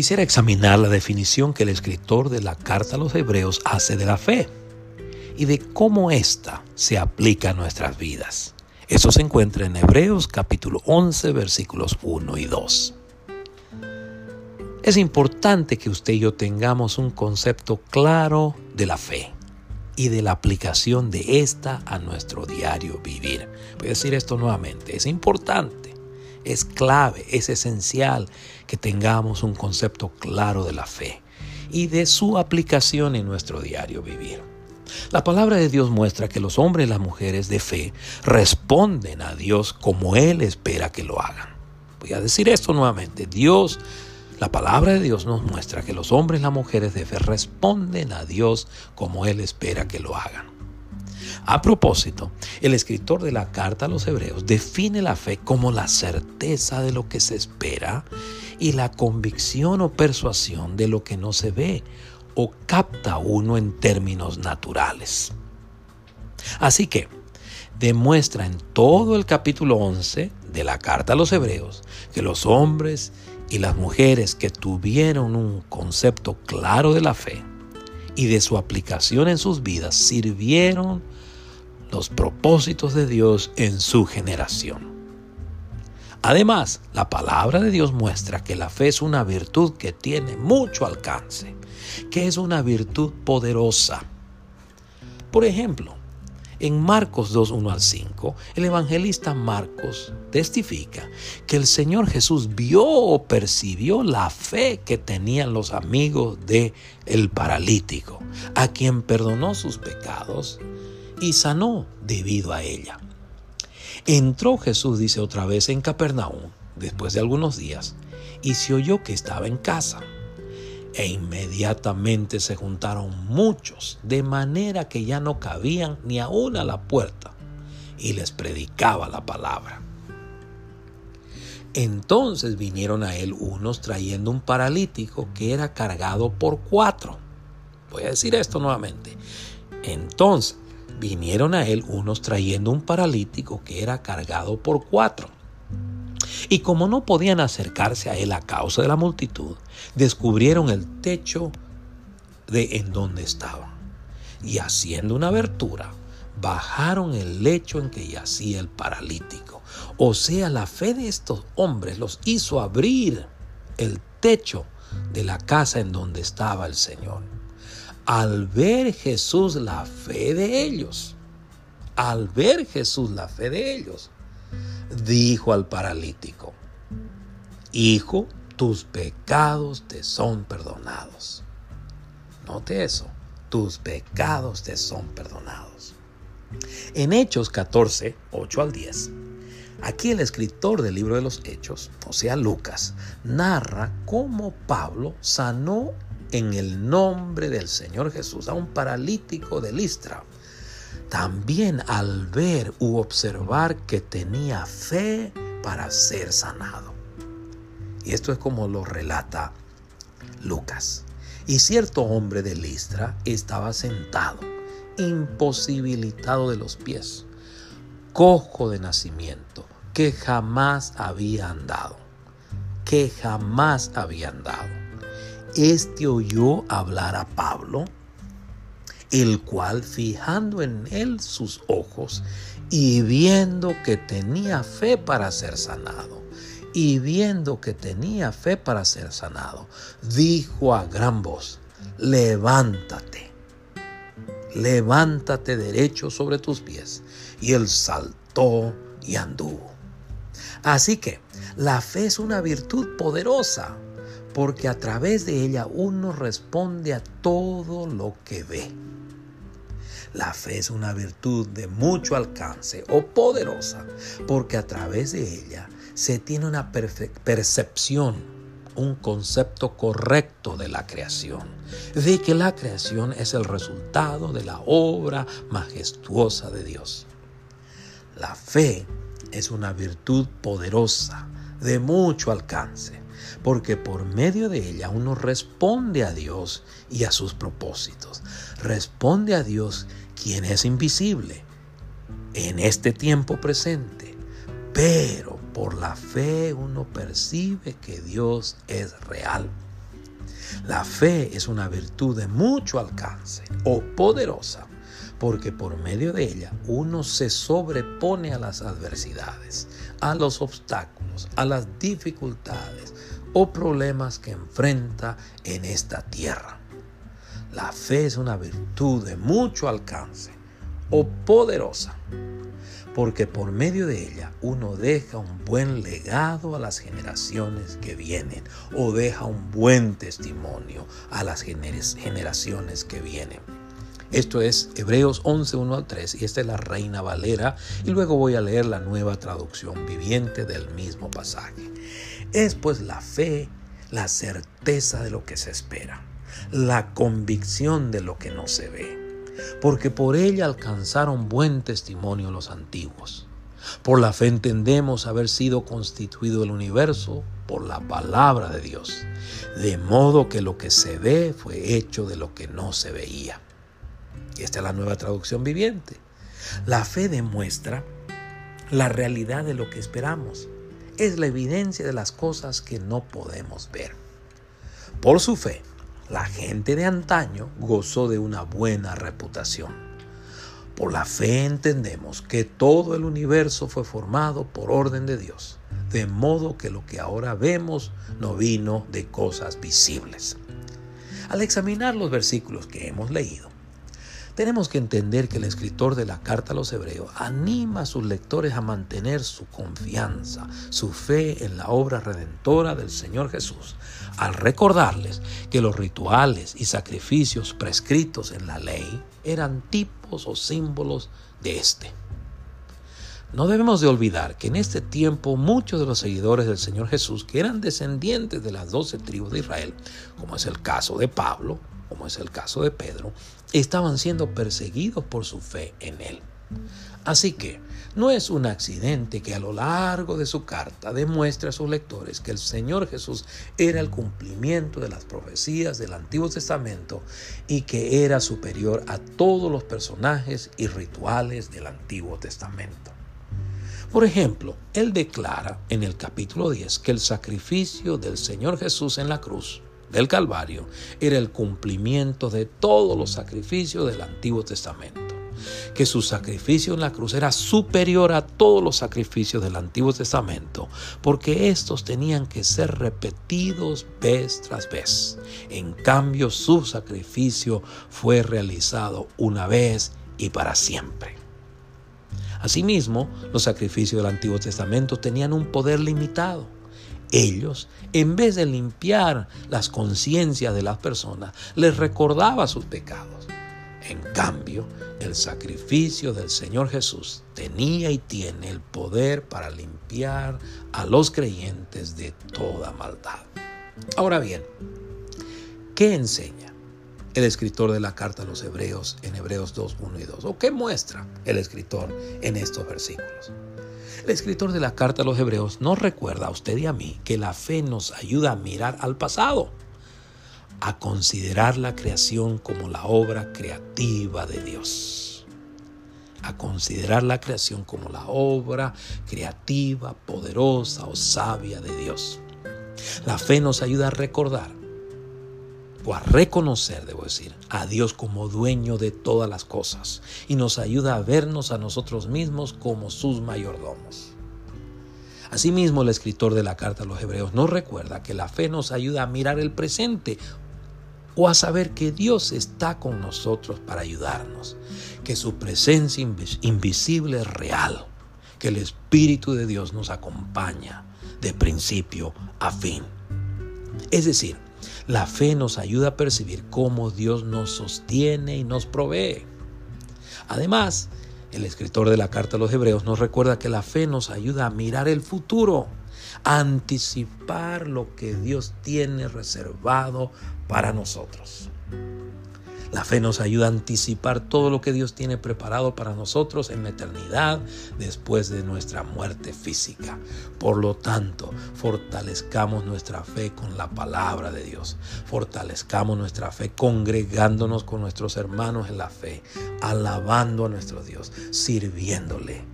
Quisiera examinar la definición que el escritor de la carta a los hebreos hace de la fe y de cómo ésta se aplica a nuestras vidas. Eso se encuentra en Hebreos capítulo 11 versículos 1 y 2. Es importante que usted y yo tengamos un concepto claro de la fe y de la aplicación de esta a nuestro diario vivir. Voy a decir esto nuevamente, es importante, es clave, es esencial que tengamos un concepto claro de la fe y de su aplicación en nuestro diario vivir. La palabra de Dios muestra que los hombres y las mujeres de fe responden a Dios como Él espera que lo hagan. Voy a decir esto nuevamente. Dios la palabra de Dios nos muestra que los hombres y las mujeres de fe responden a Dios como Él espera que lo hagan. A propósito, el escritor de la carta a los hebreos define la fe como la certeza de lo que se espera y la convicción o persuasión de lo que no se ve o capta uno en términos naturales. Así que demuestra en todo el capítulo 11 de la carta a los hebreos que los hombres y las mujeres que tuvieron un concepto claro de la fe y de su aplicación en sus vidas sirvieron los propósitos de Dios en su generación. Además, la palabra de Dios muestra que la fe es una virtud que tiene mucho alcance, que es una virtud poderosa. Por ejemplo, en Marcos 2, 1 al 5, el evangelista Marcos testifica que el Señor Jesús vio o percibió la fe que tenían los amigos de el paralítico, a quien perdonó sus pecados y sanó debido a ella. Entró Jesús, dice otra vez, en Capernaum, después de algunos días, y se oyó que estaba en casa e inmediatamente se juntaron muchos, de manera que ya no cabían ni aún a la puerta, y les predicaba la palabra. Entonces vinieron a él unos trayendo un paralítico que era cargado por cuatro. Voy a decir esto nuevamente. Entonces vinieron a él unos trayendo un paralítico que era cargado por cuatro y como no podían acercarse a él a causa de la multitud, descubrieron el techo de en donde estaban. Y haciendo una abertura, bajaron el lecho en que yacía el paralítico. O sea, la fe de estos hombres los hizo abrir el techo de la casa en donde estaba el Señor. Al ver Jesús la fe de ellos, al ver Jesús la fe de ellos, dijo al paralítico, Hijo, tus pecados te son perdonados. Note eso, tus pecados te son perdonados. En Hechos 14, 8 al 10, aquí el escritor del libro de los Hechos, o sea Lucas, narra cómo Pablo sanó en el nombre del Señor Jesús a un paralítico de Listra también al ver u observar que tenía fe para ser sanado. Y esto es como lo relata Lucas. Y cierto hombre de Listra estaba sentado, imposibilitado de los pies, cojo de nacimiento, que jamás había andado, que jamás había andado. Este oyó hablar a Pablo el cual fijando en él sus ojos y viendo que tenía fe para ser sanado, y viendo que tenía fe para ser sanado, dijo a gran voz, levántate, levántate derecho sobre tus pies. Y él saltó y anduvo. Así que la fe es una virtud poderosa, porque a través de ella uno responde a todo lo que ve. La fe es una virtud de mucho alcance o poderosa porque a través de ella se tiene una percepción, un concepto correcto de la creación, de que la creación es el resultado de la obra majestuosa de Dios. La fe es una virtud poderosa, de mucho alcance, porque por medio de ella uno responde a Dios y a sus propósitos. Responde a Dios quien es invisible en este tiempo presente, pero por la fe uno percibe que Dios es real. La fe es una virtud de mucho alcance o poderosa porque por medio de ella uno se sobrepone a las adversidades, a los obstáculos, a las dificultades o problemas que enfrenta en esta tierra. La fe es una virtud de mucho alcance o poderosa, porque por medio de ella uno deja un buen legado a las generaciones que vienen o deja un buen testimonio a las generaciones que vienen. Esto es Hebreos 11, 1 al 3 y esta es la Reina Valera y luego voy a leer la nueva traducción viviente del mismo pasaje. Es pues la fe, la certeza de lo que se espera, la convicción de lo que no se ve, porque por ella alcanzaron buen testimonio los antiguos. Por la fe entendemos haber sido constituido el universo por la palabra de Dios, de modo que lo que se ve fue hecho de lo que no se veía. Y esta es la nueva traducción viviente. La fe demuestra la realidad de lo que esperamos. Es la evidencia de las cosas que no podemos ver. Por su fe, la gente de antaño gozó de una buena reputación. Por la fe entendemos que todo el universo fue formado por orden de Dios, de modo que lo que ahora vemos no vino de cosas visibles. Al examinar los versículos que hemos leído, tenemos que entender que el escritor de la carta a los hebreos anima a sus lectores a mantener su confianza, su fe en la obra redentora del Señor Jesús, al recordarles que los rituales y sacrificios prescritos en la ley eran tipos o símbolos de este. No debemos de olvidar que en este tiempo muchos de los seguidores del Señor Jesús, que eran descendientes de las doce tribus de Israel, como es el caso de Pablo, como es el caso de Pedro, estaban siendo perseguidos por su fe en él. Así que no es un accidente que a lo largo de su carta demuestre a sus lectores que el Señor Jesús era el cumplimiento de las profecías del Antiguo Testamento y que era superior a todos los personajes y rituales del Antiguo Testamento. Por ejemplo, él declara en el capítulo 10 que el sacrificio del Señor Jesús en la cruz del Calvario era el cumplimiento de todos los sacrificios del Antiguo Testamento. Que su sacrificio en la cruz era superior a todos los sacrificios del Antiguo Testamento, porque estos tenían que ser repetidos vez tras vez. En cambio, su sacrificio fue realizado una vez y para siempre. Asimismo, los sacrificios del Antiguo Testamento tenían un poder limitado ellos, en vez de limpiar las conciencias de las personas, les recordaba sus pecados. En cambio, el sacrificio del Señor Jesús tenía y tiene el poder para limpiar a los creyentes de toda maldad. Ahora bien, ¿qué enseña el escritor de la carta a los Hebreos en Hebreos 2, 1 y 2? ¿O qué muestra el escritor en estos versículos? El escritor de la carta a los hebreos nos recuerda a usted y a mí que la fe nos ayuda a mirar al pasado, a considerar la creación como la obra creativa de Dios, a considerar la creación como la obra creativa, poderosa o sabia de Dios. La fe nos ayuda a recordar o a reconocer, debo decir, a Dios como dueño de todas las cosas y nos ayuda a vernos a nosotros mismos como sus mayordomos. Asimismo, el escritor de la carta a los hebreos nos recuerda que la fe nos ayuda a mirar el presente o a saber que Dios está con nosotros para ayudarnos, que su presencia invisible es real, que el Espíritu de Dios nos acompaña de principio a fin. Es decir, la fe nos ayuda a percibir cómo Dios nos sostiene y nos provee. Además, el escritor de la carta a los hebreos nos recuerda que la fe nos ayuda a mirar el futuro, a anticipar lo que Dios tiene reservado para nosotros. La fe nos ayuda a anticipar todo lo que Dios tiene preparado para nosotros en la eternidad después de nuestra muerte física. Por lo tanto, fortalezcamos nuestra fe con la palabra de Dios. Fortalezcamos nuestra fe congregándonos con nuestros hermanos en la fe, alabando a nuestro Dios, sirviéndole.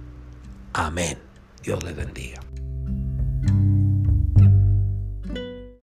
Amén. Dios les bendiga.